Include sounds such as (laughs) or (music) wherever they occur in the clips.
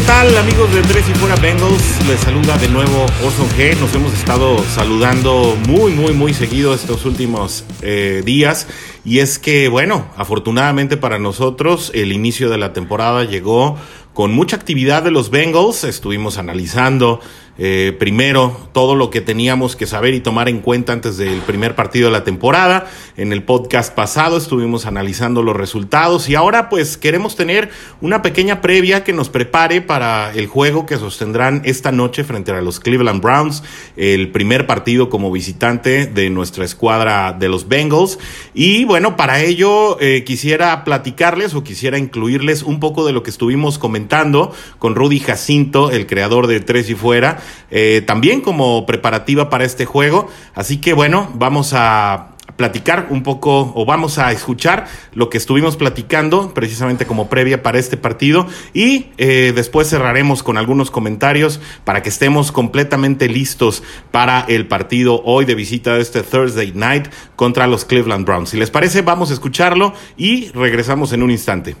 ¿qué tal amigos de Tres y Fuera Bengals? Les saluda de nuevo Orson G. Nos hemos estado saludando muy, muy, muy seguido estos últimos eh, días. Y es que, bueno, afortunadamente para nosotros el inicio de la temporada llegó con mucha actividad de los Bengals. Estuvimos analizando eh, primero todo lo que teníamos que saber y tomar en cuenta antes del primer partido de la temporada. En el podcast pasado estuvimos analizando los resultados y ahora pues queremos tener una pequeña previa que nos prepare para el juego que sostendrán esta noche frente a los Cleveland Browns, el primer partido como visitante de nuestra escuadra de los Bengals. Y bueno, para ello eh, quisiera platicarles o quisiera incluirles un poco de lo que estuvimos comentando con Rudy Jacinto, el creador de Tres y Fuera eh, también como preparativa para este juego. Así que bueno, vamos a platicar un poco o vamos a escuchar lo que estuvimos platicando precisamente como previa para este partido y eh, después cerraremos con algunos comentarios para que estemos completamente listos para el partido hoy de visita de este Thursday night contra los Cleveland Browns. Si les parece, vamos a escucharlo y regresamos en un instante.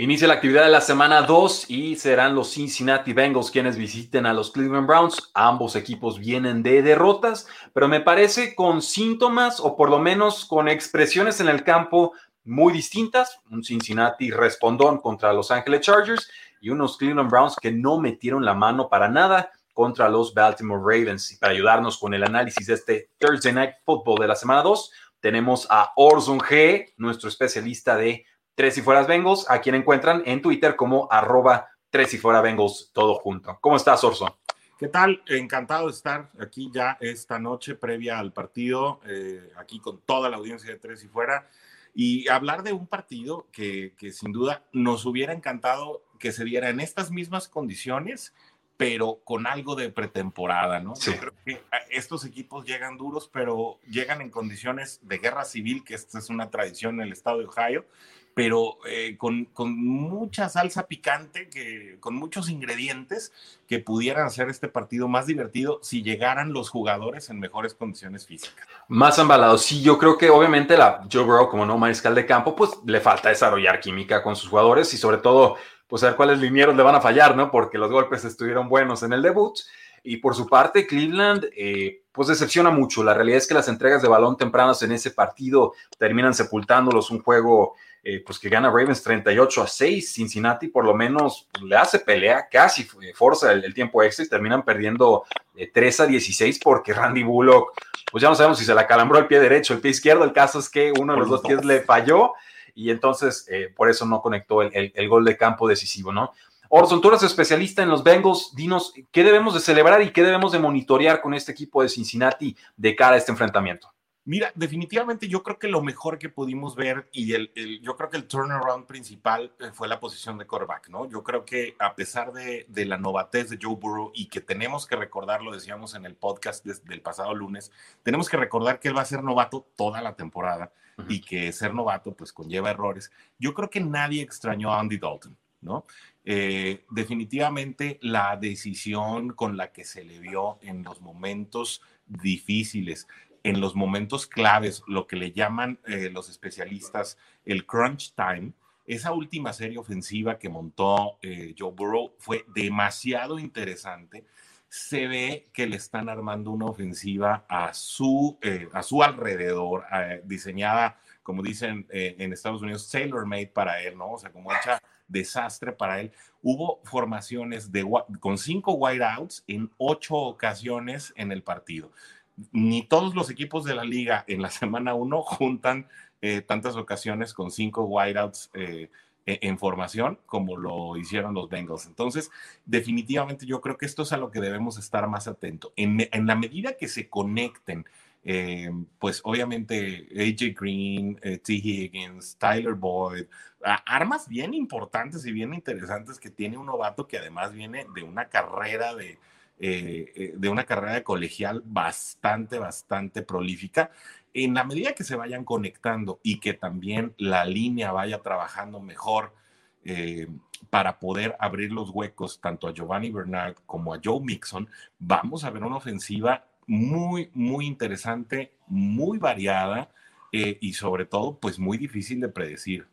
Inicia la actividad de la semana 2 y serán los Cincinnati Bengals quienes visiten a los Cleveland Browns. Ambos equipos vienen de derrotas, pero me parece con síntomas o por lo menos con expresiones en el campo muy distintas. Un Cincinnati respondón contra los Angeles Chargers y unos Cleveland Browns que no metieron la mano para nada contra los Baltimore Ravens. Y para ayudarnos con el análisis de este Thursday Night Football de la semana 2, tenemos a Orson G, nuestro especialista de Tres y Fueras Bengals, a quien encuentran en Twitter como arroba Tres y Fuera Bengals, todo junto. ¿Cómo estás, Orson? ¿Qué tal? Encantado de estar aquí ya esta noche previa al partido, eh, aquí con toda la audiencia de Tres y Fuera, y hablar de un partido que, que sin duda nos hubiera encantado que se diera en estas mismas condiciones, pero con algo de pretemporada, ¿no? Yo creo que ah, estos equipos llegan duros, pero llegan en condiciones de guerra civil, que esta es una tradición en el estado de Ohio, pero eh, con, con, mucha salsa picante, que, con muchos ingredientes que pudieran hacer este partido más divertido si llegaran los jugadores en mejores condiciones físicas. Más embalados. Sí, yo creo que obviamente la Joe Burrow como no mariscal de campo, pues le falta desarrollar química con sus jugadores y sobre todo, pues ver cuáles linieros le van a fallar, ¿no? Porque los golpes estuvieron buenos en el debut. Y por su parte, Cleveland, eh, pues decepciona mucho. La realidad es que las entregas de balón tempranas en ese partido terminan sepultándolos. Un juego eh, pues que gana Ravens 38 a 6, Cincinnati por lo menos le hace pelea, casi forza el, tiempo extra y terminan perdiendo 3 eh, a 16 porque Randy Bullock, pues ya no sabemos si se la calambró el pie derecho, el pie izquierdo, el caso es que uno de los dos pies le falló y entonces eh, por eso no conectó el, el, gol de campo decisivo, ¿no? Orson, tú eres especialista en los Bengals, dinos qué debemos de celebrar y qué debemos de monitorear con este equipo de Cincinnati de cara a este enfrentamiento. Mira, definitivamente yo creo que lo mejor que pudimos ver y el, yo creo que el turnaround principal eh, fue la posición de quarterback, ¿no? Yo creo que a pesar de, la novatez de Joe Burrow y que tenemos que recordar, lo decíamos en el podcast del pasado lunes, tenemos que recordar que él va a ser novato toda la temporada y que ser novato pues conlleva errores. Yo creo que nadie extrañó a Andy Dalton, ¿no? Eh, definitivamente la decisión con la que se le vio en los momentos difíciles, en los momentos claves, lo que le llaman eh, los especialistas el crunch time, esa última serie ofensiva que montó eh, Joe Burrow fue demasiado interesante. Se ve que le están armando una ofensiva a su, a su alrededor, diseñada, como dicen en Estados Unidos, tailor-made para él, ¿no? O sea, como hecha desastre para él. Hubo formaciones con cinco wideouts en ocho ocasiones en el partido ni todos los equipos de la liga en la (laughs) semana 1 juntan eh, tantas ocasiones con cinco wideouts eh, e-, en formación como lo hicieron los Bengals. Entonces, definitivamente yo creo que esto es a lo que debemos estar más atentos. En, la medida que se conecten, eh, pues obviamente AJ Green, T. Higgins, Tyler Boyd, armas bien importantes y bien interesantes que tiene un novato que además viene de una carrera de eh, eh, de una carrera de colegial bastante, bastante prolífica. En la medida que se vayan conectando y que también la línea vaya trabajando mejor eh, para poder abrir los huecos tanto a Giovanni Bernard como a Joe Mixon, vamos a ver una ofensiva muy, muy interesante, muy variada y sobre todo, pues muy difícil de predecir.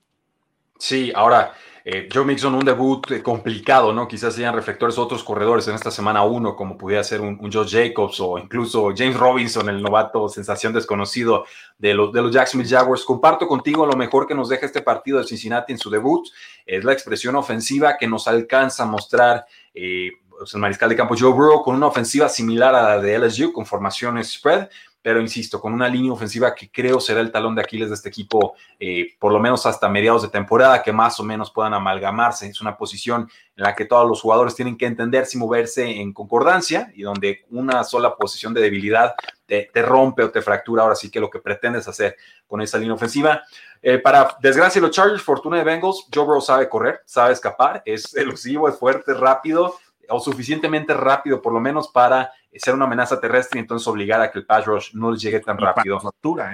Sí, ahora, eh, Joe Mixon, un debut eh, complicado, ¿no? Quizás sean reflectores otros corredores en esta semana uno, como pudiera ser un, un, Joe Jacobs o incluso James Robinson, el novato sensación desconocido de los, de los Jacksonville Jaguars. Comparto contigo lo mejor que nos deja este partido de Cincinnati en su debut, es la expresión ofensiva que nos alcanza a mostrar. Eh, pues, el mariscal de campo Joe Burrow con una ofensiva similar a la de LSU, con formaciones spread, pero insisto, con una línea ofensiva que creo será el talón de Aquiles de este equipo, eh, por lo menos hasta mediados de temporada, que más o menos puedan amalgamarse. Es una posición en la que todos los jugadores tienen que entenderse y moverse en concordancia y donde una sola posición de debilidad te, rompe o te fractura. Ahora sí que lo que pretendes hacer con esa línea ofensiva. Eh, para desgracia de los Chargers, fortuna de Bengals, Joe Burrow sabe correr, sabe escapar, es (laughs) elusivo, es fuerte, rápido o suficientemente rápido por lo menos para ser una amenaza terrestre y entonces obligar a que el pass rush no les llegue tan rápido.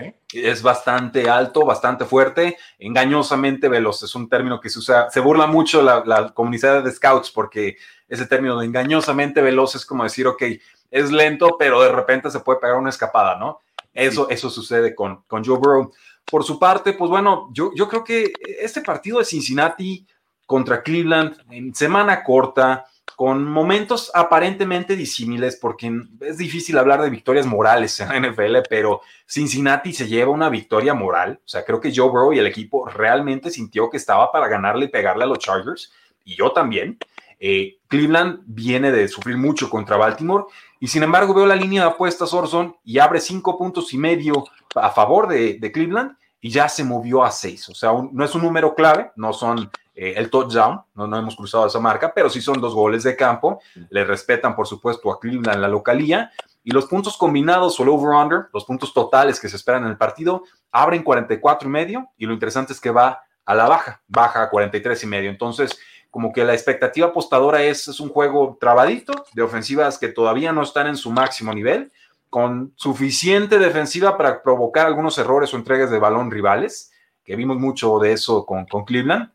¿eh? Es bastante alto, bastante fuerte, engañosamente veloz. Es un término que se usa, se burla mucho la, comunidad de scouts porque ese término de engañosamente veloz es como decir, ok, es lento, pero de repente se puede pegar una escapada, ¿no? Eso, eso sucede con, con Joe Burrow. Por su parte, pues bueno, yo, yo creo que este partido de Cincinnati contra Cleveland en semana corta, con momentos aparentemente disímiles, porque es difícil hablar de victorias morales en la NFL, pero Cincinnati se lleva una victoria moral. O sea, creo que Joe Burrow y el equipo realmente sintió que estaba para ganarle y pegarle a los Chargers, y yo también. Eh, Cleveland viene de sufrir mucho contra Baltimore, y sin embargo veo la línea de apuestas Orson y abre cinco puntos y medio a favor de, de Cleveland y ya se movió a seis. O sea, no es un número clave, no son eh, el touchdown, no, no hemos cruzado esa marca, pero sí son dos goles de campo. Le respetan, por supuesto, a Cleveland la localía. Y los puntos combinados o el over-under, los puntos totales que se esperan en el partido, abren 44 y medio. Y lo interesante es que va a la baja, baja a 43 y medio. Entonces, como que la expectativa apostadora es, es un juego trabadito de ofensivas que todavía no están en su máximo nivel, con suficiente defensiva para provocar algunos errores o entregas de balón rivales, que vimos mucho de eso con, con Cleveland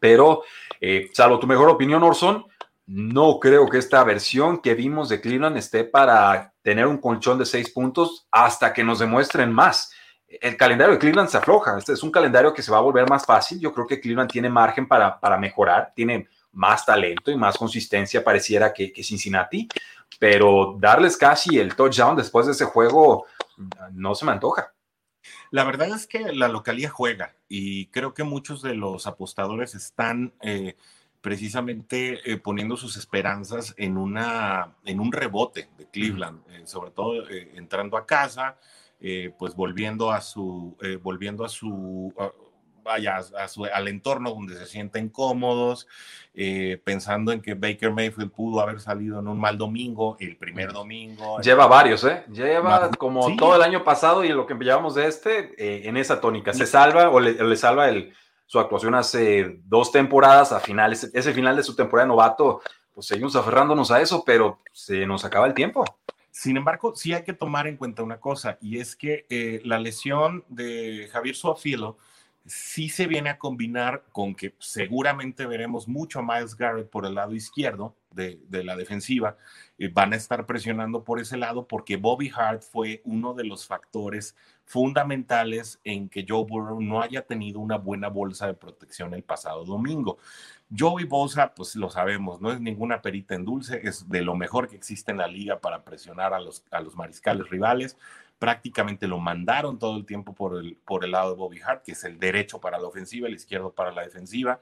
pero, eh, salvo tu mejor opinión, Orson, no creo que esta versión que vimos de Cleveland esté para tener un colchón de seis puntos hasta que nos demuestren más. El calendario de Cleveland se afloja. Este es un calendario que se va a volver más fácil. Yo creo que Cleveland tiene margen para, para mejorar, tiene más talento y más consistencia, pareciera que, que Cincinnati, pero darles casi el touchdown después de ese juego no se me antoja. La verdad es que la localía juega y creo que muchos de los apostadores están eh, precisamente eh, poniendo sus esperanzas en, una, en un rebote de Cleveland, eh, sobre todo entrando a casa, pues volviendo a su, volviendo a su, vaya al entorno donde se sienten cómodos, eh, pensando en que Baker Mayfield pudo haber salido en un mal domingo, el primer domingo. Lleva varios, ¿eh? Lleva como todo el año pasado y lo que llevamos de este, eh, en esa tónica. Se salva o le, salva el, su actuación hace dos temporadas a finales, ese final de su temporada de novato, pues seguimos aferrándonos a eso, pero se nos acaba el tiempo. Sin embargo, sí hay que tomar en cuenta una cosa, y es que eh, la lesión de Javier Suafilo sí se viene a combinar con que seguramente veremos mucho a Miles Garrett por el lado izquierdo de, la defensiva. Eh, van a estar presionando por ese lado porque Bobby Hart fue uno de los factores fundamentales en que Joe Burrow no haya tenido una buena bolsa de protección el pasado domingo. Joey Bosa, pues lo sabemos, no es ninguna perita en dulce, es de lo mejor que existe en la liga para presionar a los mariscales rivales prácticamente lo mandaron todo el tiempo por el, por el lado de Bobby Hart, que es el derecho para la ofensiva, el izquierdo para la defensiva.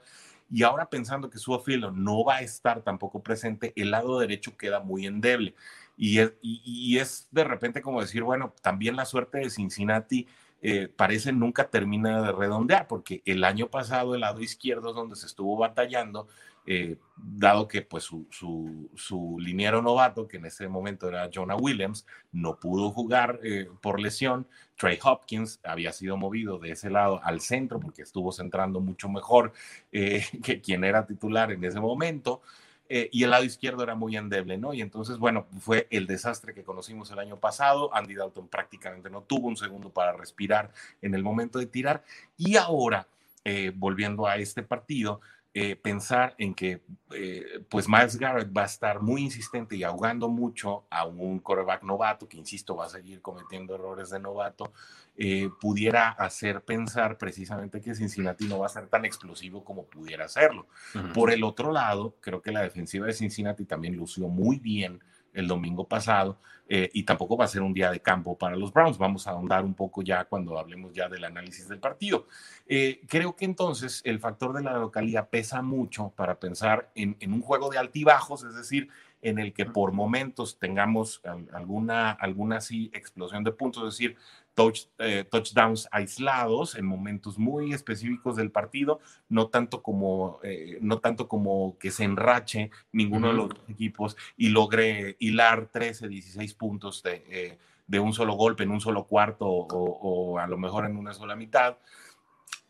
Y ahora pensando que su filo no va a estar tampoco presente, el lado derecho queda muy endeble. Y es, y, es de repente como decir, bueno, también la suerte de Cincinnati eh, parece nunca termina de redondear, porque el año pasado el lado izquierdo es donde se estuvo batallando eh, dado que pues su, su, liniero novato, que en ese momento era Jonah Williams, no pudo jugar eh, por lesión. Trey Hopkins había sido movido de ese lado al centro porque estuvo centrando mucho mejor eh, (laughs) que quien era titular en ese momento. y el lado izquierdo era muy endeble, ¿no? Y entonces, bueno, fue el desastre que conocimos el año pasado. Andy Dalton prácticamente no tuvo un segundo para respirar en el momento de tirar. Y ahora, volviendo a este partido, eh, pensar en que eh, pues Miles Garrett va a estar muy insistente y ahogando mucho a un quarterback novato, que insisto, va a seguir cometiendo errores de novato, eh, pudiera hacer pensar precisamente que Cincinnati no va a ser tan explosivo como pudiera serlo. Por el otro lado, creo que la defensiva de Cincinnati también lució muy bien el domingo pasado eh, y tampoco va a ser un día de campo para los Browns. Vamos a ahondar un poco ya cuando hablemos ya del análisis del partido. Eh, creo que entonces el factor de la localidad pesa mucho para pensar en, en un juego de altibajos, es decir, en el que por momentos tengamos alguna, alguna sí, explosión de puntos, es decir, eh, touchdowns aislados en momentos muy específicos del partido, no tanto como, eh, no tanto como que se enrache ninguno de los equipos y logre hilar 13, 16 puntos de, eh, de, un solo golpe en un solo cuarto o, o a lo mejor en una sola mitad.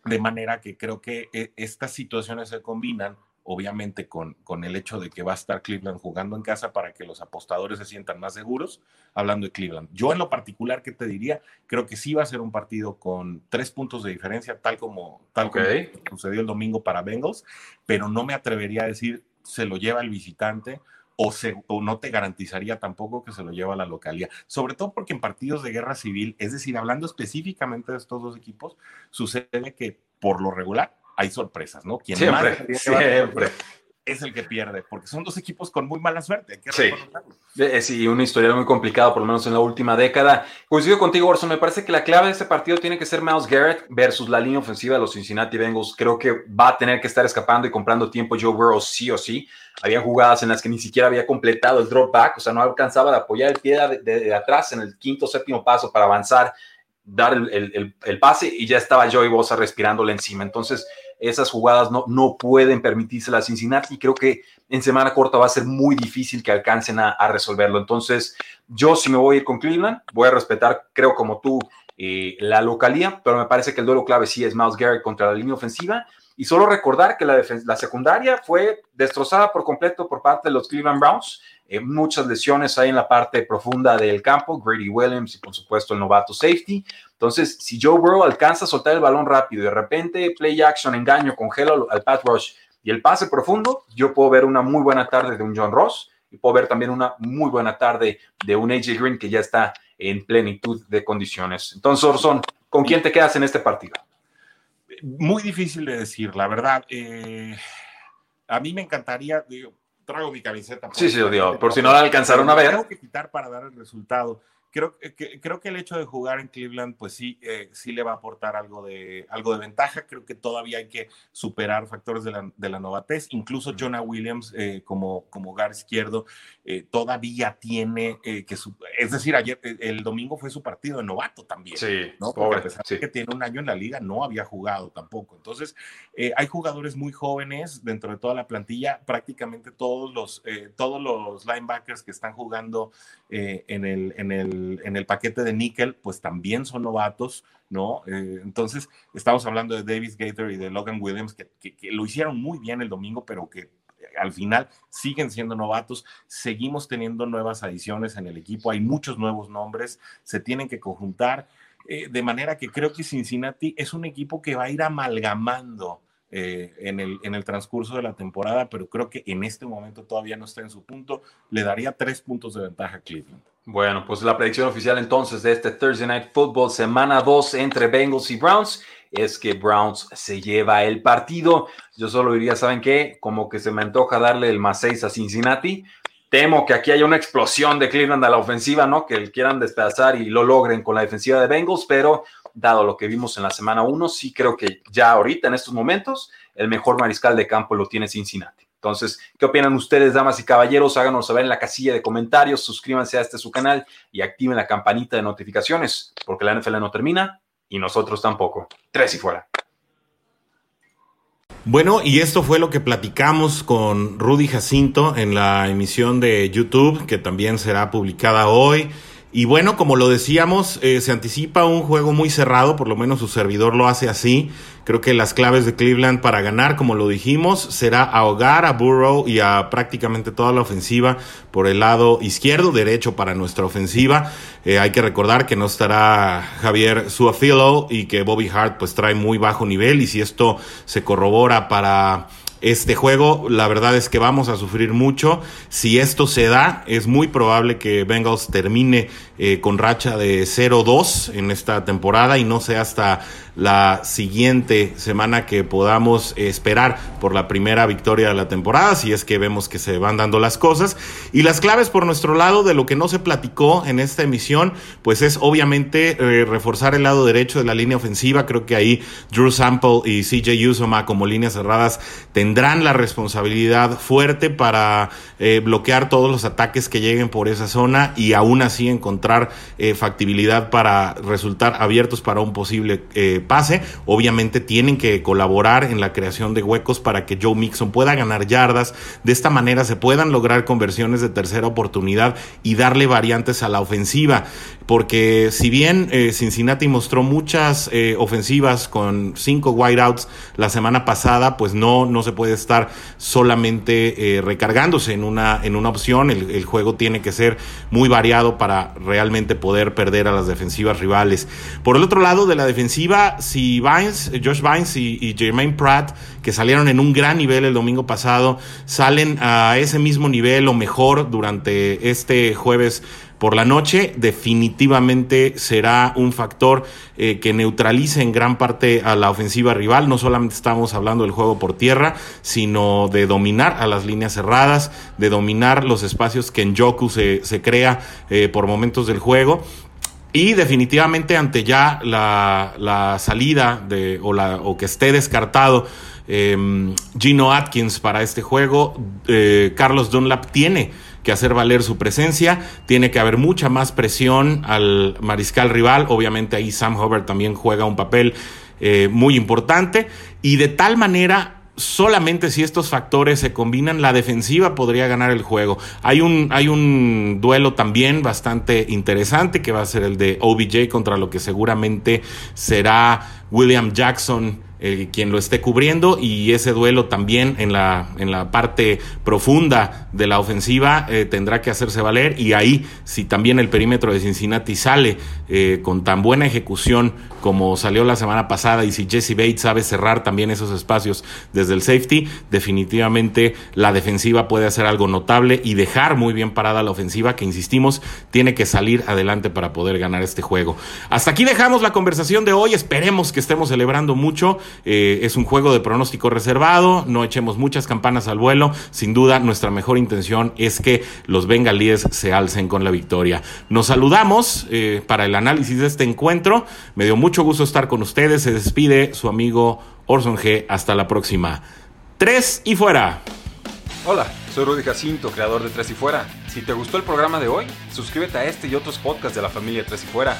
De manera que creo que estas situaciones se combinan obviamente con, con el hecho de que va a estar Cleveland jugando en casa para que los apostadores se sientan más seguros, hablando de Cleveland. Yo en lo particular, ¿qué te diría? Creo que sí va a ser un partido con tres puntos de diferencia, tal como, tal como sucedió el domingo para Bengals, pero no me atrevería a decir se lo lleva el visitante o, se, o, no te garantizaría tampoco que se lo lleva a la localidad. Sobre todo porque en partidos de guerra civil, es decir, hablando específicamente de estos dos equipos, sucede que por lo regular hay sorpresas, ¿no? Quien siempre, siempre. Es el que pierde, porque son dos equipos con muy mala suerte. Hay que sí. sí, una historia muy complicada, por lo menos en la última década. Coincido contigo, Orson. Me parece que la clave de este partido tiene que ser Miles Garrett versus la línea ofensiva de los Cincinnati Bengals. Creo que va a tener que estar escapando y comprando tiempo Joe Burrow sí o sí. Había jugadas en las que ni siquiera había completado el drop back, o sea, no alcanzaba de apoyar el pie de, atrás en el quinto séptimo paso para avanzar, dar el, el, el pase y ya estaba Joey Bosa respirándole encima. Entonces, esas jugadas no, no pueden permitirse la Cincinnati y creo que en semana corta va a ser muy difícil que alcancen a, resolverlo. Entonces, yo si me voy a ir con Cleveland, voy a respetar, creo como tú, eh, la localía, pero me parece que el duelo clave sí es Miles Garrett contra la línea ofensiva. Y solo recordar que la, la secundaria fue destrozada por completo por parte de los Cleveland Browns. Eh, muchas lesiones ahí en la parte profunda del campo, Grady Williams y por supuesto el novato safety. Entonces, si Joe Burrow alcanza a soltar el balón rápido y de repente play action, engaño, congelo al pass rush y el pase profundo, yo puedo ver una muy buena tarde de un John Ross y puedo ver también una muy buena tarde de un AJ Green que ya está en plenitud de condiciones. Entonces, Orson, ¿con quién te quedas en este partido? Muy difícil de decir, la verdad. Eh, a mí me encantaría, digo, traigo mi camiseta. Sí, sí, digo, por si no la alcanzaron a ver. Tengo que quitar para dar el resultado creo que, creo que el hecho de jugar en Cleveland, pues sí, eh, sí le va a aportar algo de, algo de ventaja. Creo que todavía hay que superar factores de la, de la novatez. Incluso Jonah Williams, eh, como, como gar izquierdo, eh, todavía tiene que, es decir, ayer, el domingo fue su partido de novato también. Sí, ¿no? Porque a pesar de que tiene un año en la liga, no había jugado tampoco. Entonces, hay jugadores muy jóvenes dentro de toda la plantilla, prácticamente todos los, todos los linebackers que están jugando en el, en el en el paquete de níquel, pues también son novatos, ¿no? Eh, entonces, estamos hablando de Davis Gator y de Logan Williams, que, lo hicieron muy bien el domingo, pero que al final siguen siendo novatos, seguimos teniendo nuevas adiciones en el equipo, hay muchos nuevos nombres, se tienen que conjuntar, eh, de manera que creo que Cincinnati es un equipo que va a ir amalgamando eh, en, el, en el transcurso de la temporada, pero creo que en este momento todavía no está en su punto, le daría tres puntos de ventaja a Cleveland. Bueno, pues la predicción oficial entonces de este Thursday Night Football, semana 2 entre Bengals y Browns, es que Browns se lleva el partido. Yo solo diría, ¿saben qué? Como que se me antoja darle el más 6 a Cincinnati. Temo que aquí haya una explosión de Cleveland a la ofensiva, ¿no? Que quieran despedazar y lo logren con la defensiva de Bengals, pero dado lo que vimos en la semana 1, sí creo que ya ahorita, en estos momentos, el mejor mariscal de campo lo tiene Cincinnati. Entonces, ¿qué opinan ustedes, damas y caballeros? Háganos saber en la casilla de comentarios, suscríbanse a este su canal y activen la campanita de notificaciones, porque la NFL no termina y nosotros tampoco. Tres y fuera. Bueno, y esto fue lo que platicamos con Rudy Jacinto en la emisión de YouTube, que también será publicada hoy. Y bueno, como lo decíamos, eh, se anticipa un juego muy cerrado, por lo menos su servidor lo hace así. Creo que las claves de Cleveland para ganar, como lo dijimos, será ahogar a Burrow y a prácticamente toda la ofensiva por el lado izquierdo, derecho para nuestra ofensiva. Eh, hay que recordar que no estará Javier Suafilo y que Bobby Hart pues trae muy bajo nivel y si esto se corrobora para este juego. La verdad es que vamos a sufrir mucho. Si esto se da, es muy probable que Bengals termine eh, con racha de 0-2 en esta temporada y no sea hasta la siguiente semana que podamos esperar por la primera victoria de la temporada, si es que vemos que se van dando las cosas. Y las claves por nuestro lado de lo que no se platicó en esta emisión, pues es obviamente eh, reforzar el lado derecho de la línea ofensiva. Creo que ahí Drew Sample y CJ Usoma como líneas cerradas tendrán la responsabilidad fuerte para eh, bloquear todos los ataques que lleguen por esa zona y aún así encontrar eh, factibilidad para resultar abiertos para un posible pase. Obviamente tienen que colaborar en la creación de huecos para que Joe Mixon pueda ganar yardas. De esta manera se puedan lograr conversiones de tercera oportunidad y darle variantes a la ofensiva. Porque si bien eh, Cincinnati mostró muchas eh, ofensivas con cinco wideouts la semana pasada, pues no, no se puede estar solamente eh, recargándose en una, en una opción. El, juego tiene que ser muy variado para realmente poder perder a las defensivas rivales. Por el otro lado de la defensiva, si Vines, Josh Vines y, Jermaine Pratt, que salieron en un gran nivel el domingo pasado, salen a ese mismo nivel o mejor durante este jueves por la noche, definitivamente será un factor eh, que neutralice en gran parte a la ofensiva rival. No solamente estamos hablando del juego por tierra, sino de dominar a las líneas cerradas, de dominar los espacios que en Joku se, crea eh, por momentos del juego. Y definitivamente ante ya la, salida de, o, la, o que esté descartado em, Gino Atkins para este juego, eh, Carlos Dunlap tiene que hacer valer su presencia, tiene que haber mucha más presión al mariscal rival, obviamente ahí Sam Hubbard también juega un papel eh, muy importante. Y de tal manera solamente si estos factores se combinan, la defensiva podría ganar el juego. Hay un, hay un duelo también bastante interesante que va a ser el de OBJ contra lo que seguramente será William Jackson eh, quien lo esté cubriendo y ese duelo también en la, en la parte profunda de la ofensiva eh, tendrá que hacerse valer y ahí si también el perímetro de Cincinnati sale eh, con tan buena ejecución como salió la semana pasada y si Jesse Bates sabe cerrar también esos espacios desde el safety, definitivamente la defensiva puede hacer algo notable y dejar muy bien parada la ofensiva que insistimos tiene que salir adelante para poder ganar este juego. Hasta aquí dejamos la conversación de hoy, esperemos que estemos celebrando mucho. Eh, es un juego de pronóstico reservado, no echemos muchas campanas al vuelo. Sin duda, nuestra mejor intención es que los bengalíes se alcen con la victoria. Nos saludamos eh, para el análisis de este encuentro. Me dio mucho gusto estar con ustedes. Se despide su amigo Orson G. Hasta la próxima. Tres y fuera. Hola, soy Rudy Jacinto, creador de Tres y Fuera. Si te gustó el programa de hoy, suscríbete a este y otros podcasts de la familia Tres y Fuera.